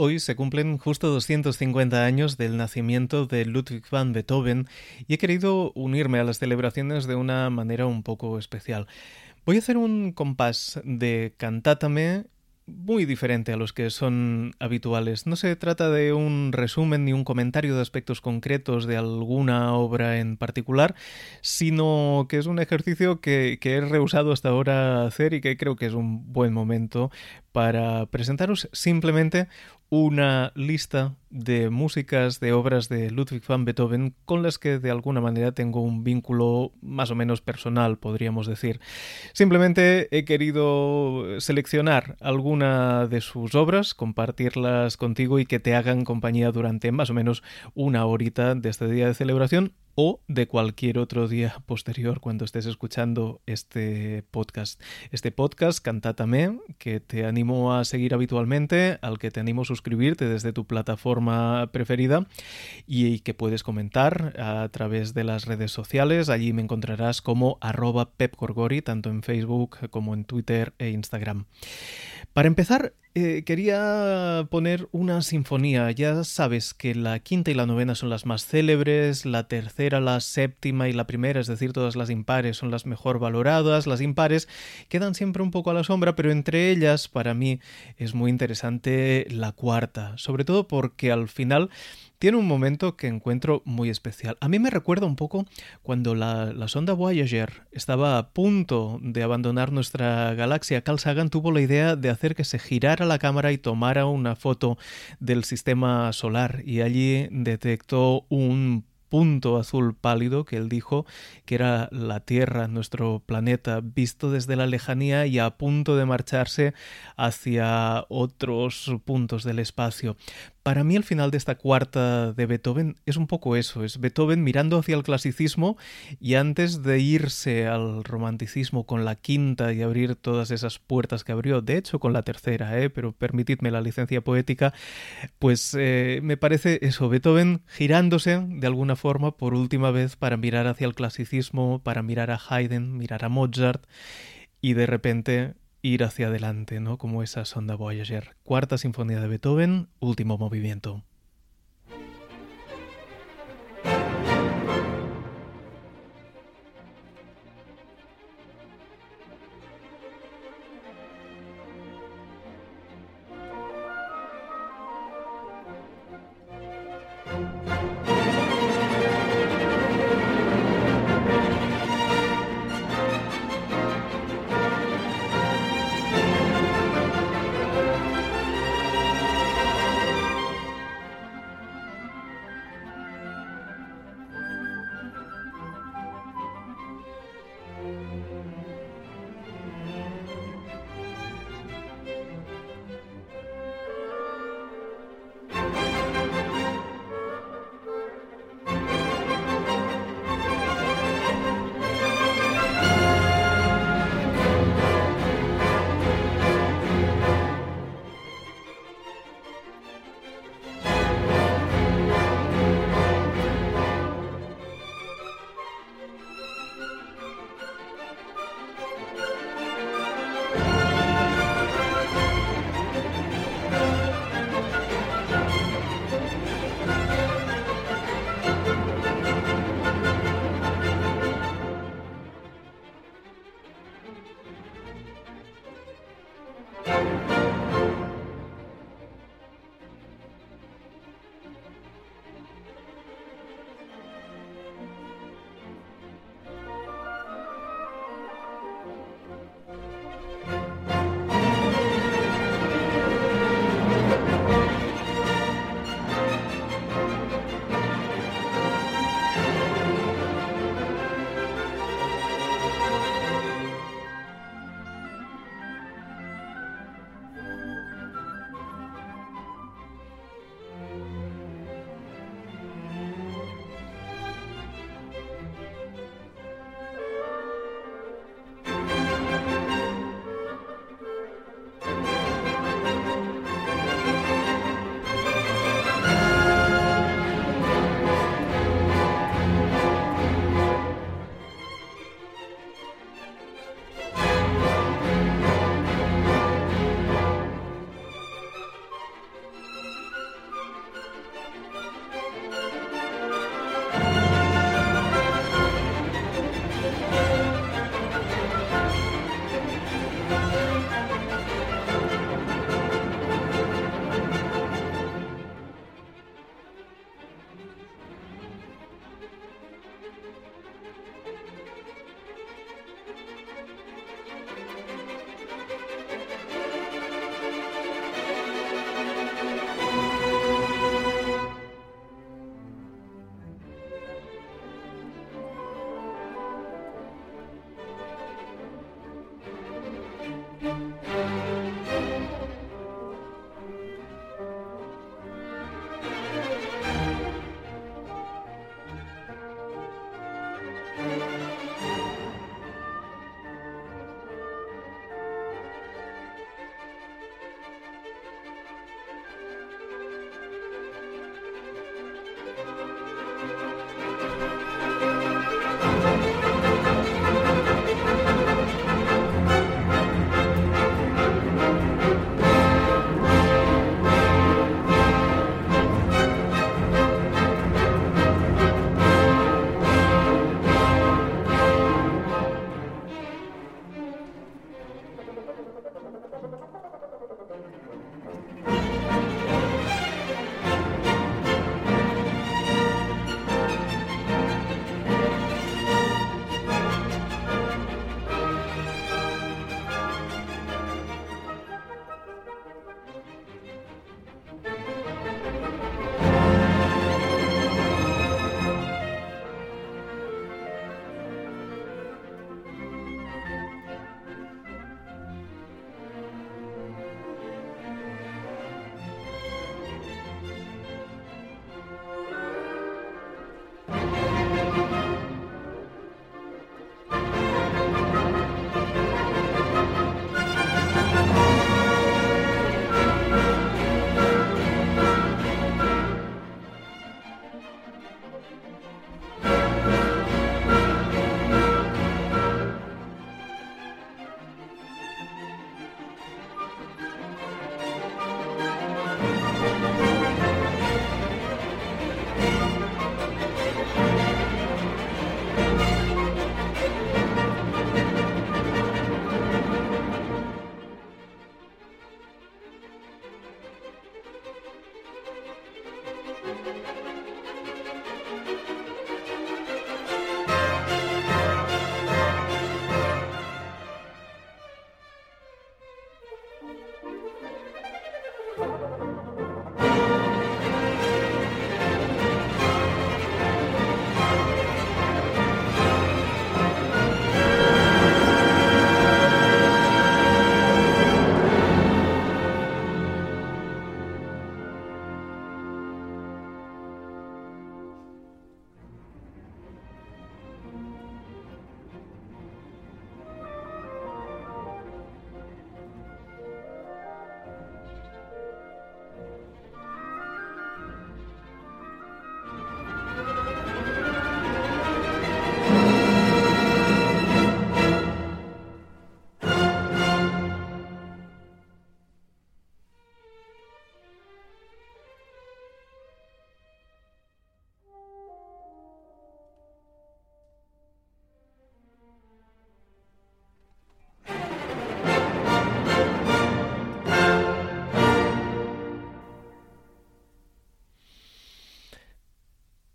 Hoy se cumplen justo 250 años del nacimiento de Ludwig van Beethoven y he querido unirme a las celebraciones de una manera un poco especial. Voy a hacer un compás de Cantátame muy diferente a los que son habituales. No se trata de un resumen ni un comentario de aspectos concretos de alguna obra en particular, sino que es un ejercicio que, que he rehusado hasta ahora hacer y que creo que es un buen momento para presentaros simplemente una lista de músicas de obras de Ludwig van Beethoven con las que de alguna manera tengo un vínculo más o menos personal, podríamos decir. Simplemente he querido seleccionar alguna de sus obras, compartirlas contigo y que te hagan compañía durante más o menos una horita de este día de celebración o de cualquier otro día posterior cuando estés escuchando este podcast. Este podcast, Cantátame, que te animo a seguir habitualmente, al que te animo a suscribirte desde tu plataforma preferida y que puedes comentar a través de las redes sociales. Allí me encontrarás como arroba pepcorgori, tanto en Facebook como en Twitter e Instagram. Para empezar, eh, quería poner una sinfonía. Ya sabes que la quinta y la novena son las más célebres, la tercera, la séptima y la primera, es decir, todas las impares son las mejor valoradas, las impares quedan siempre un poco a la sombra, pero entre ellas para mí es muy interesante la cuarta, sobre todo porque al final tiene un momento que encuentro muy especial. A mí me recuerda un poco cuando la, sonda Voyager estaba a punto de abandonar nuestra galaxia. Carl Sagan tuvo la idea de hacer que se girara la cámara y tomara una foto del sistema solar y allí detectó un punto azul pálido que él dijo que era la Tierra, nuestro planeta, visto desde la lejanía y a punto de marcharse hacia otros puntos del espacio. Para mí el final de esta cuarta de Beethoven es un poco eso, es Beethoven mirando hacia el clasicismo y antes de irse al romanticismo con la quinta y abrir todas esas puertas que abrió, de hecho con la tercera, ¿eh? pero permitidme la licencia poética, pues eh, me parece eso, Beethoven girándose de alguna forma por última vez para mirar hacia el clasicismo, para mirar a Haydn, mirar a Mozart y de repente ir hacia adelante, ¿no? Como esa sonda Voyager. Cuarta Sinfonía de Beethoven, último movimiento.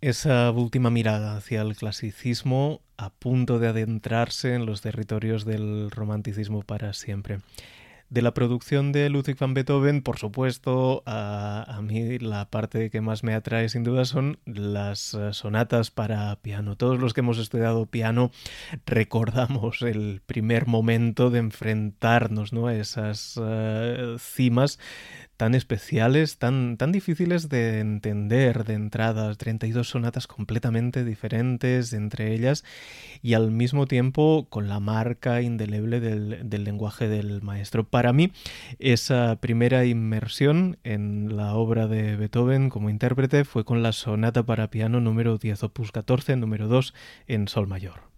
Esa última mirada hacia el clasicismo a punto de adentrarse en los territorios del romanticismo para siempre. De la producción de Ludwig van Beethoven, por supuesto, a, mí la parte que más me atrae sin duda son las eh, sonatas para piano. Todos los que hemos estudiado piano recordamos el primer momento de enfrentarnos ¿no? a esas uh, cimas tan especiales, tan, tan difíciles de entender de entradas, 32 sonatas completamente diferentes entre ellas y al mismo tiempo con la marca indeleble del, del lenguaje del maestro. Para mí, esa primera inmersión en la obra de Beethoven como intérprete fue con la sonata para piano número 10 opus 14, número 2 en sol mayor.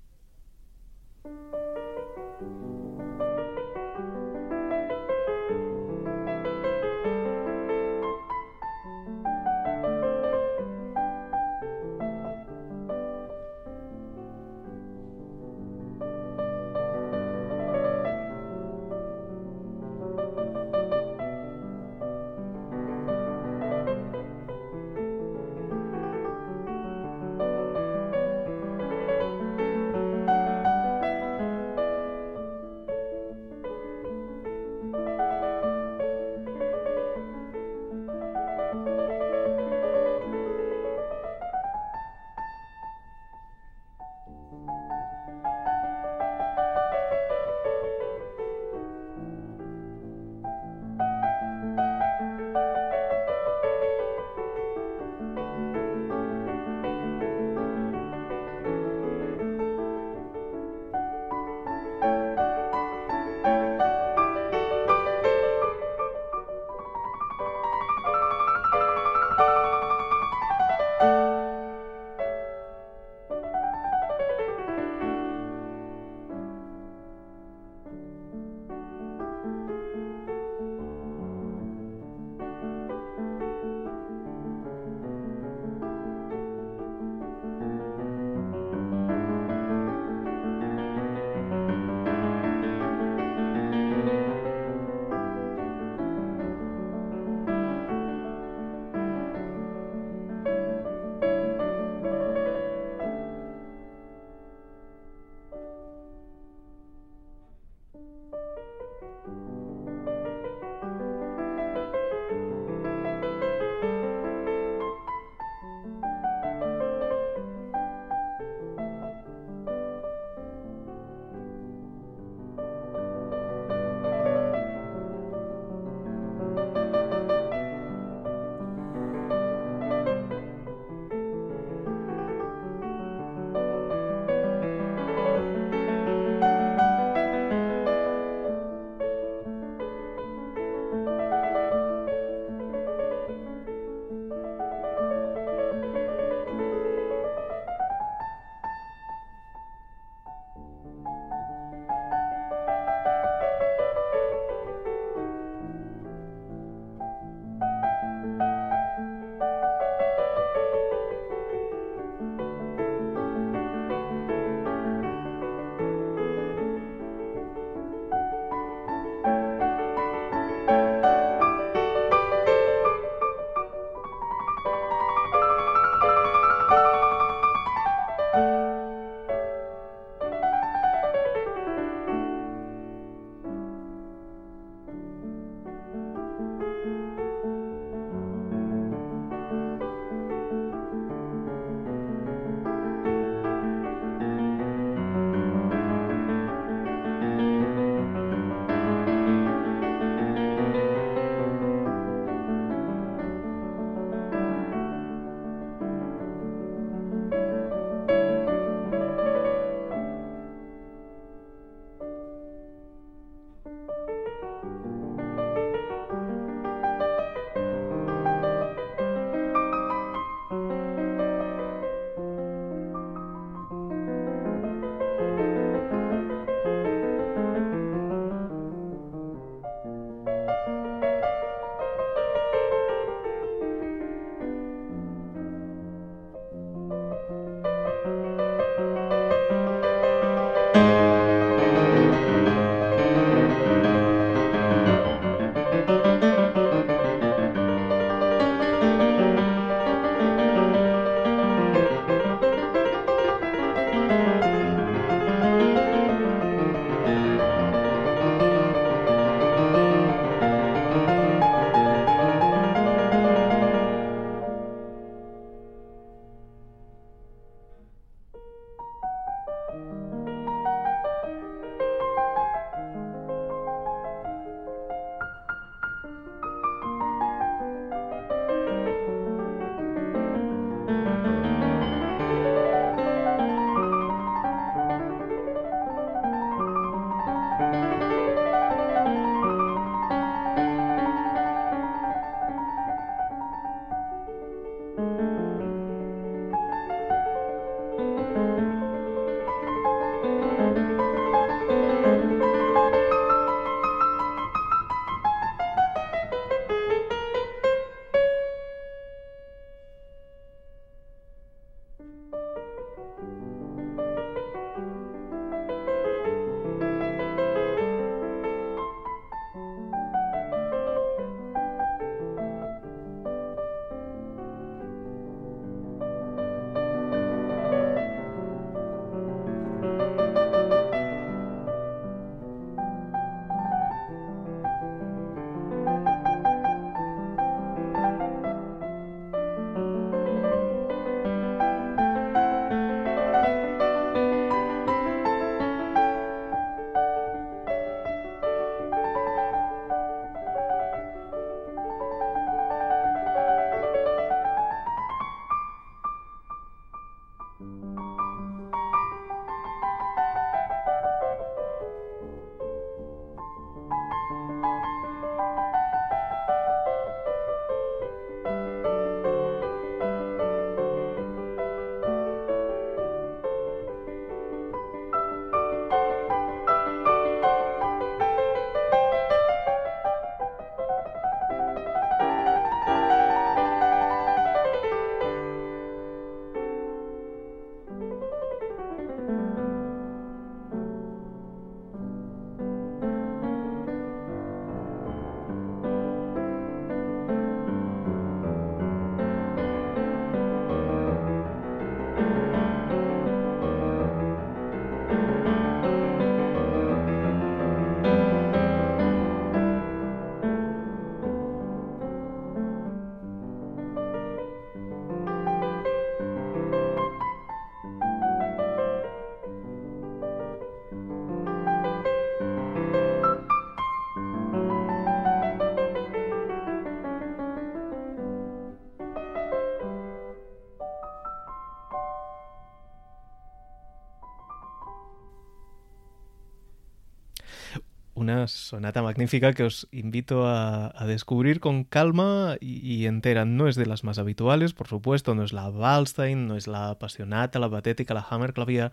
Sonata magnífica que os invito a, descubrir con calma y, entera. No es de las más habituales, por supuesto, no es la Waldstein, no es la apasionata, la patética, la Hammerklavier,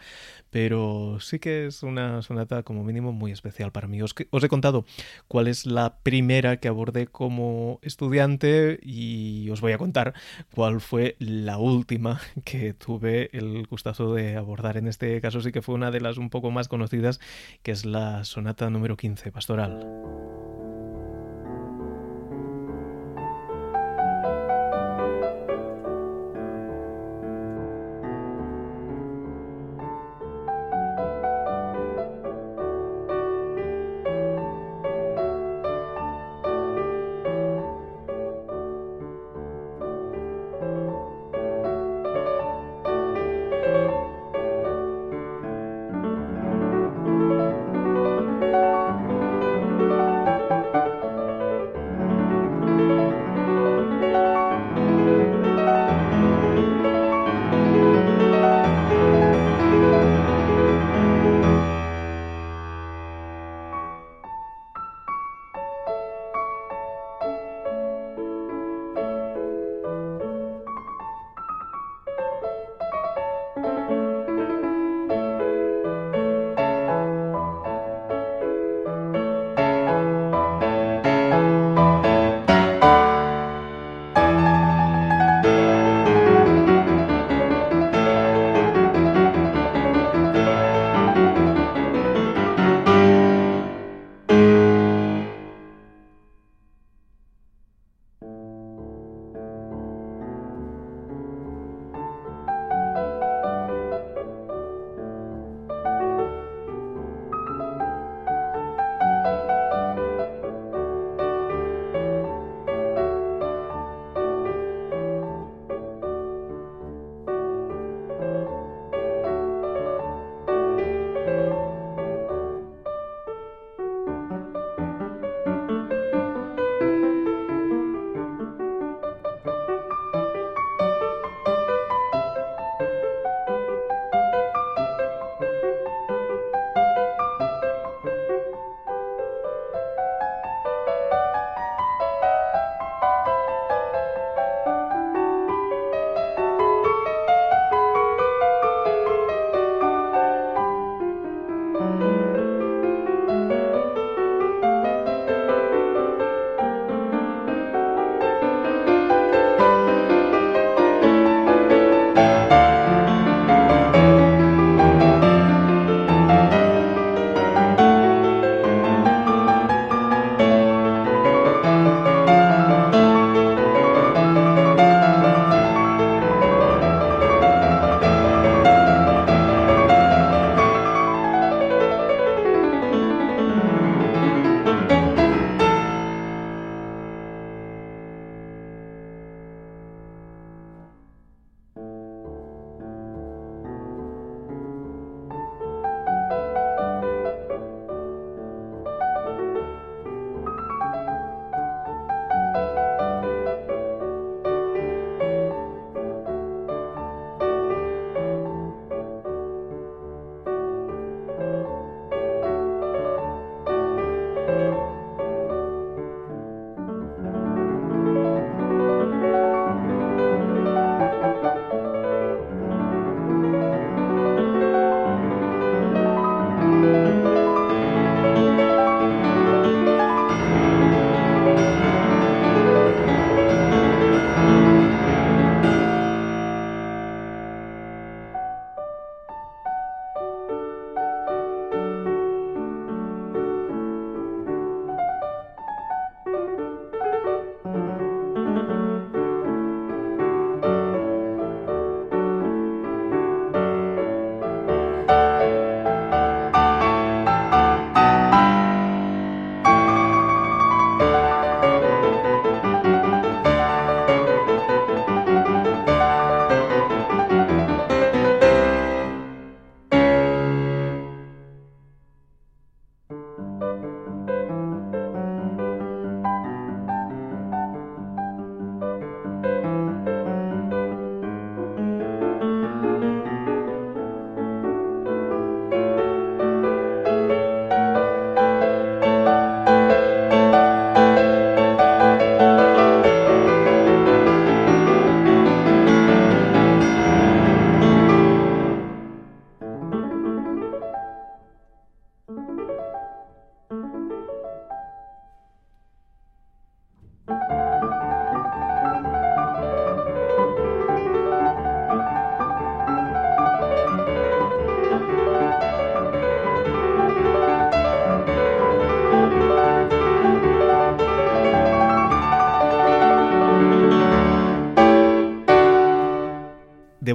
pero sí que es una sonata como mínimo muy especial para mí. Os, os he contado cuál es la primera que abordé como estudiante y os voy a contar cuál fue la última que tuve el gustazo de abordar. En este caso sí que fue una de las un poco más conocidas, que es la sonata número 15 natural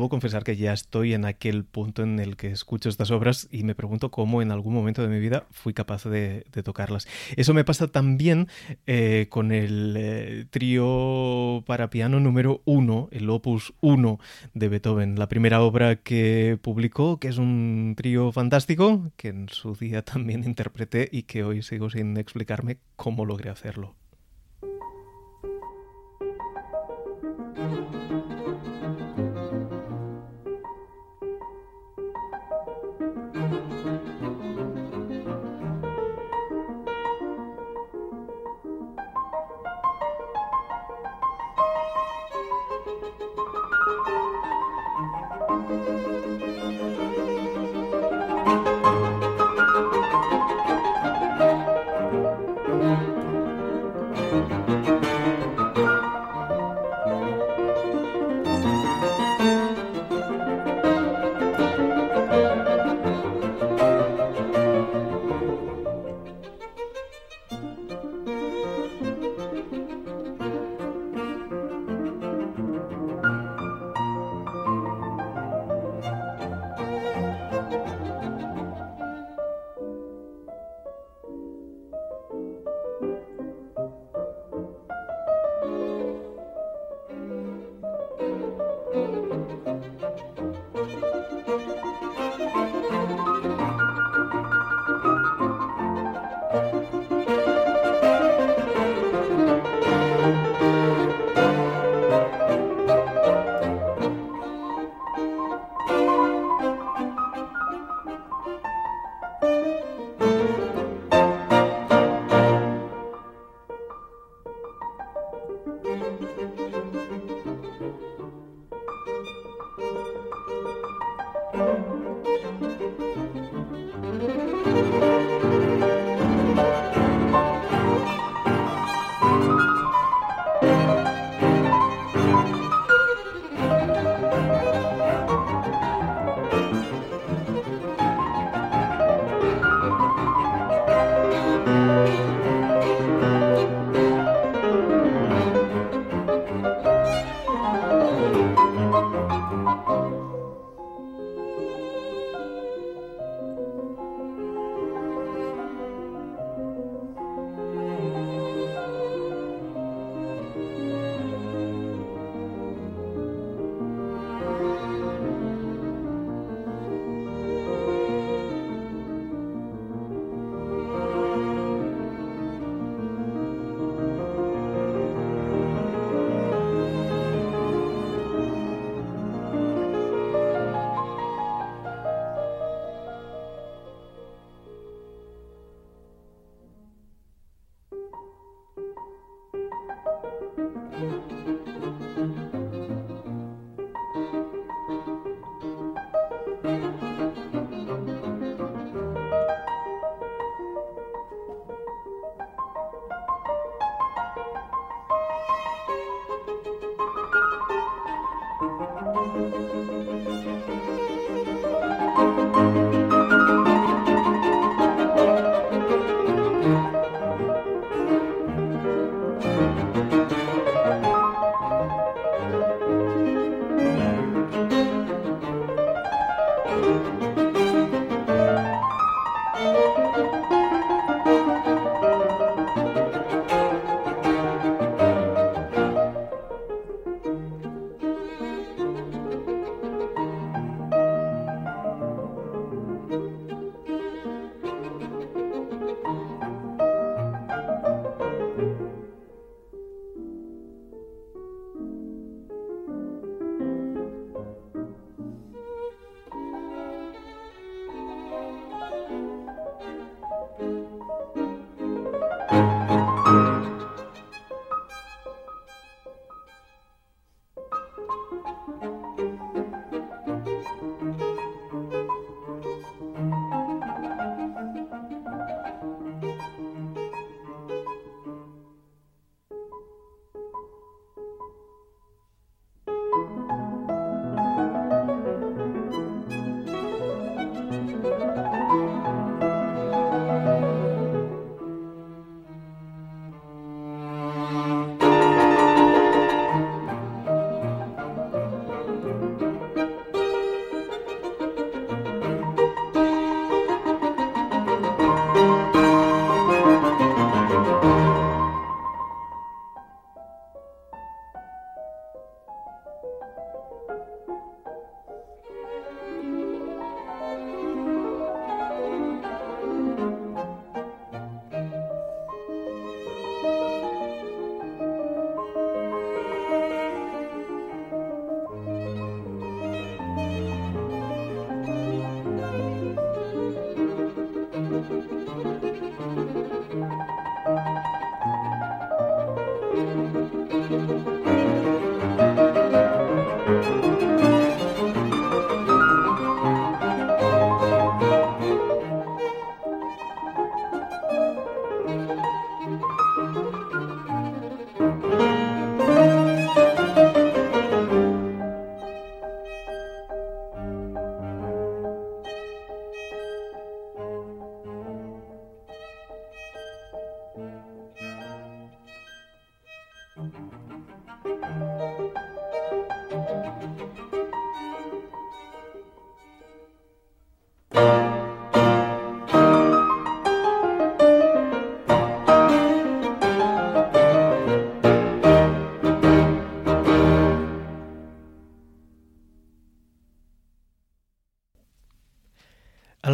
confesar que ya estoy en aquel punto en el que escucho estas obras y me pregunto cómo en algún momento de mi vida fui capaz de, tocarlas. Eso me pasa también eh, con el eh, trío para piano número uno, el opus 1 de Beethoven, la primera obra que publicó, que es un trío fantástico, que en su día también interpreté y que hoy sigo sin explicarme cómo logré hacerlo.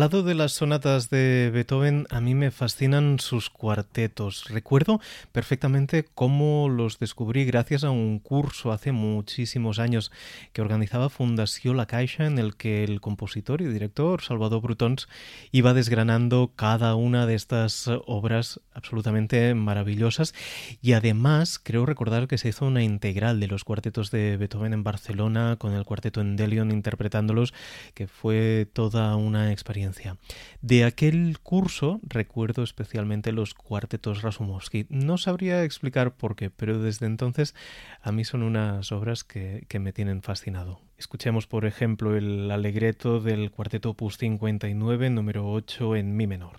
Lado de las sonatas de Beethoven, a mí me fascinan sus cuartetos. Recuerdo perfectamente cómo los descubrí gracias a un curso hace muchísimos años que organizaba Fundación La Caixa, en el que el compositor y director Salvador Brutons iba desgranando cada una de estas obras absolutamente maravillosas. Y además, creo recordar que se hizo una integral de los cuartetos de Beethoven en Barcelona, con el cuarteto en Delion interpretándolos, que fue toda una experiencia de aquel curso recuerdo especialmente los cuartetos Rasumovsky. No sabría explicar por qué, pero desde entonces a mí son unas obras que, me tienen fascinado. Escuchemos, por ejemplo, el alegreto del cuarteto opus 59, número 8 en mi menor.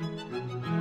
Música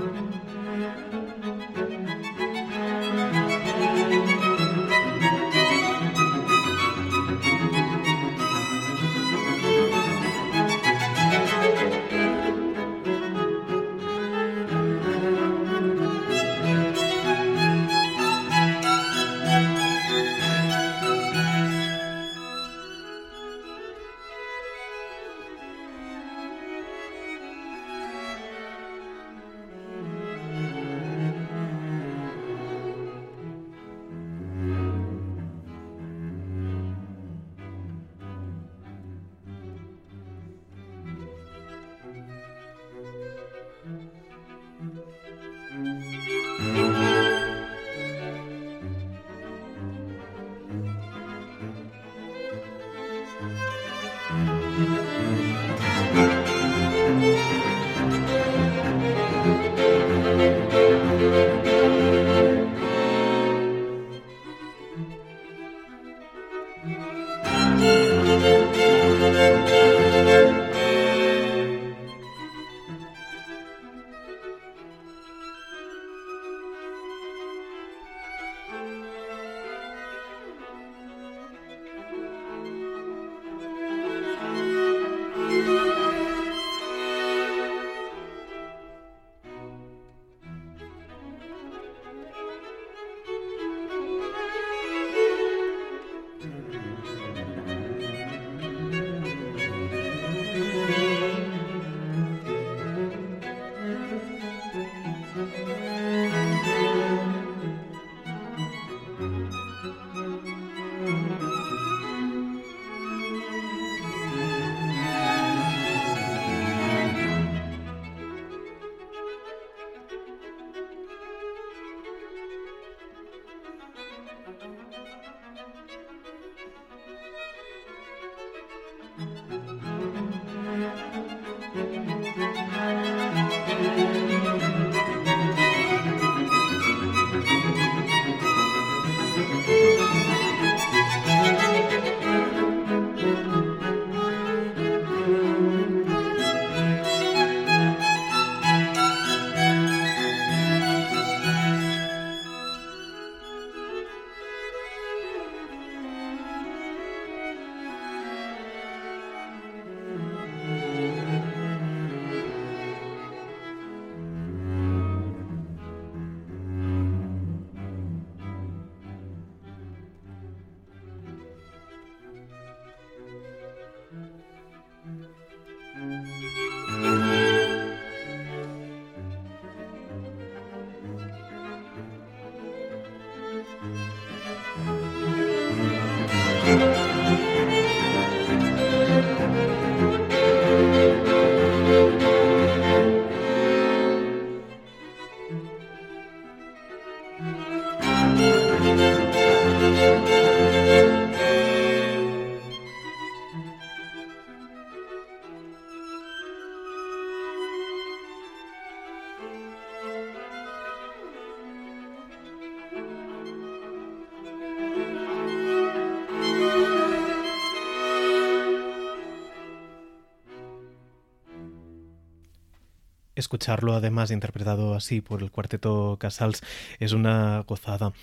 escucharlo además interpretado así por el cuarteto Casals es una gozada.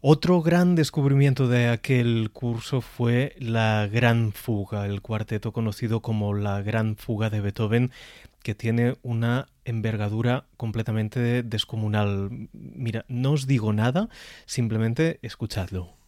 Otro gran descubrimiento de aquel curso fue la Gran Fuga, el cuarteto conocido como la Gran Fuga de Beethoven, que tiene una envergadura completamente descomunal. Mira, no os digo nada, simplemente escuchadlo.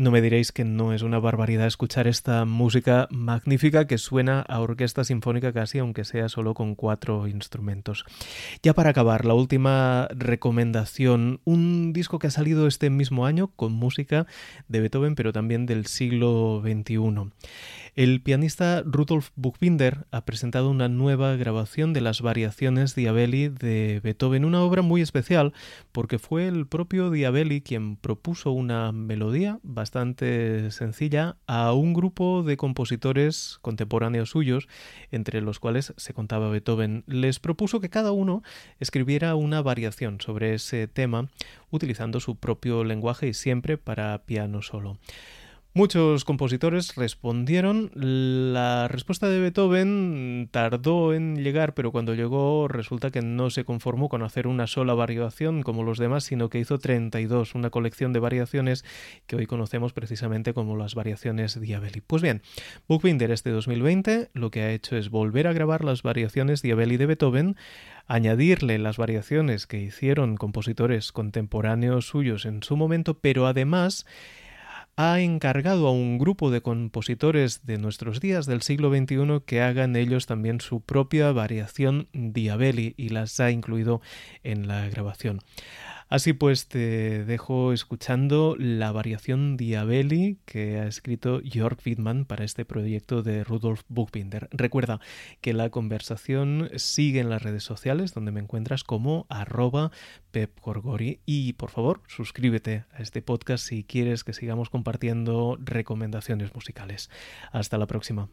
No me diréis que no es una barbaridad escuchar esta música magnífica que suena a orquesta sinfónica casi, aunque sea solo con cuatro instrumentos. Ya para acabar, la última recomendación, un disco que ha salido este mismo año con música de Beethoven, pero también del siglo XXI. El pianista Rudolf Buchbinder ha presentado una nueva grabación de las variaciones Diabelli de Beethoven, una obra muy especial porque fue el propio Diabelli quien propuso una melodía bastante sencilla a un grupo de compositores contemporáneos suyos, entre los cuales se contaba Beethoven. Les propuso que cada uno escribiera una variación sobre ese tema utilizando su propio lenguaje y siempre para piano solo. Muchos compositores respondieron. La respuesta de Beethoven tardó en llegar, pero cuando llegó resulta que no se conformó con hacer una sola variación como los demás, sino que hizo 32, una colección de variaciones que hoy conocemos precisamente como las variaciones Diabelli. Pues bien, Buchbinder este 2020 lo que ha hecho es volver a grabar las variaciones Diabelli de Beethoven, añadirle las variaciones que hicieron compositores contemporáneos suyos en su momento, pero además ha encargado a un grupo de compositores de nuestros días del siglo XXI que hagan ellos también su propia variación Diabelli y las ha incluido en la grabación. Así pues, te dejo escuchando la variación Diabelli que ha escrito Jörg Wittmann para este proyecto de Rudolf Buchbinder. Recuerda que la conversación sigue en las redes sociales donde me encuentras como arroba Pep y por favor suscríbete a este podcast si quieres que sigamos compartiendo recomendaciones musicales. Hasta la próxima.